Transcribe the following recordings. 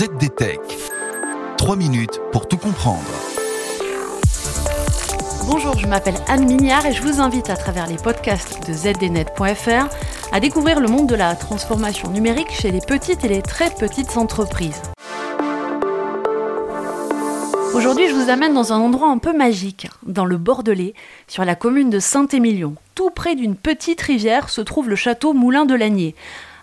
ZDTech. 3 minutes pour tout comprendre. Bonjour, je m'appelle Anne Mignard et je vous invite à travers les podcasts de zdnet.fr à découvrir le monde de la transformation numérique chez les petites et les très petites entreprises. Aujourd'hui, je vous amène dans un endroit un peu magique, dans le Bordelais, sur la commune de Saint-Émilion. Tout près d'une petite rivière se trouve le château Moulin de Lagnier.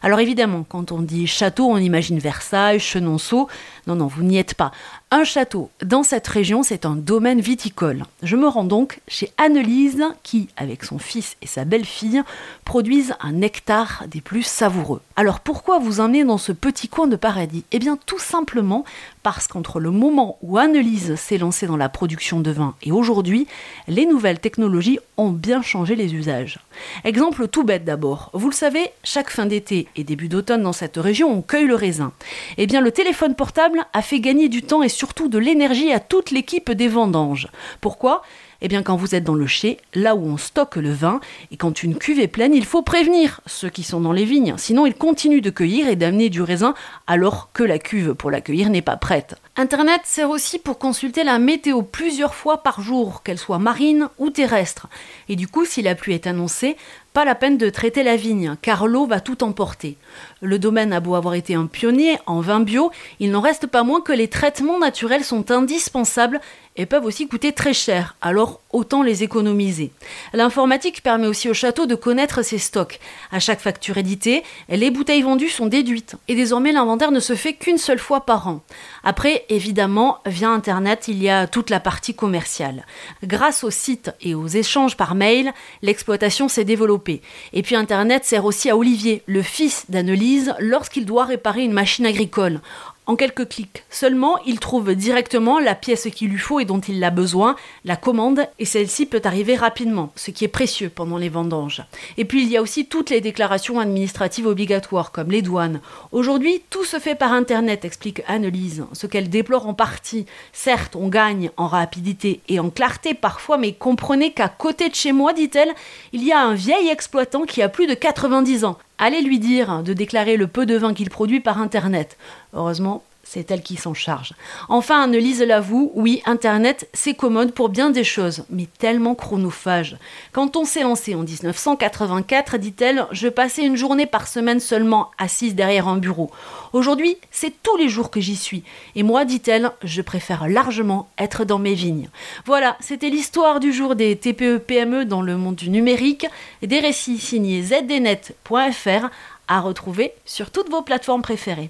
Alors évidemment, quand on dit château, on imagine Versailles, Chenonceau. Non, non, vous n'y êtes pas. Un château dans cette région, c'est un domaine viticole. Je me rends donc chez Annelise qui, avec son fils et sa belle-fille, produisent un nectar des plus savoureux. Alors pourquoi vous emmener dans ce petit coin de paradis? Eh bien tout simplement parce qu'entre le moment où Annelise s'est lancée dans la production de vin et aujourd'hui, les nouvelles technologies ont bien changé les usages. Exemple tout bête d'abord. Vous le savez, chaque fin d'été et début d'automne dans cette région, on cueille le raisin. Eh bien le téléphone portable a fait gagner du temps et surtout de l'énergie à toute l'équipe des vendanges. Pourquoi? Eh bien, quand vous êtes dans le chai, là où on stocke le vin, et quand une cuve est pleine, il faut prévenir ceux qui sont dans les vignes. Sinon, ils continuent de cueillir et d'amener du raisin alors que la cuve pour l'accueillir n'est pas prête. Internet sert aussi pour consulter la météo plusieurs fois par jour, qu'elle soit marine ou terrestre. Et du coup, si la pluie est annoncée, pas la peine de traiter la vigne, car l'eau va tout emporter. Le domaine a beau avoir été un pionnier en vin bio, il n'en reste pas moins que les traitements naturels sont indispensables et peuvent aussi coûter très cher, alors autant les économiser. L'informatique permet aussi au château de connaître ses stocks. À chaque facture éditée, les bouteilles vendues sont déduites, et désormais l'inventaire ne se fait qu'une seule fois par an. Après, évidemment, via Internet, il y a toute la partie commerciale. Grâce au site et aux échanges par mail, l'exploitation s'est développée. Et puis Internet sert aussi à Olivier, le fils d'Annelise, lorsqu'il doit réparer une machine agricole. En quelques clics seulement, il trouve directement la pièce qu'il lui faut et dont il a besoin, la commande, et celle-ci peut arriver rapidement, ce qui est précieux pendant les vendanges. Et puis il y a aussi toutes les déclarations administratives obligatoires, comme les douanes. Aujourd'hui, tout se fait par Internet, explique Annelise, ce qu'elle déplore en partie. Certes, on gagne en rapidité et en clarté parfois, mais comprenez qu'à côté de chez moi, dit-elle, il y a un vieil exploitant qui a plus de 90 ans. Allez lui dire de déclarer le peu de vin qu'il produit par Internet. Heureusement, c'est elle qui s'en charge. Enfin, Annelise l'avoue, oui, Internet, c'est commode pour bien des choses, mais tellement chronophage. Quand on s'est lancé en 1984, dit-elle, je passais une journée par semaine seulement assise derrière un bureau. Aujourd'hui, c'est tous les jours que j'y suis. Et moi, dit-elle, je préfère largement être dans mes vignes. Voilà, c'était l'histoire du jour des TPE-PME e dans le monde du numérique, et des récits signés zdnet.fr à retrouver sur toutes vos plateformes préférées.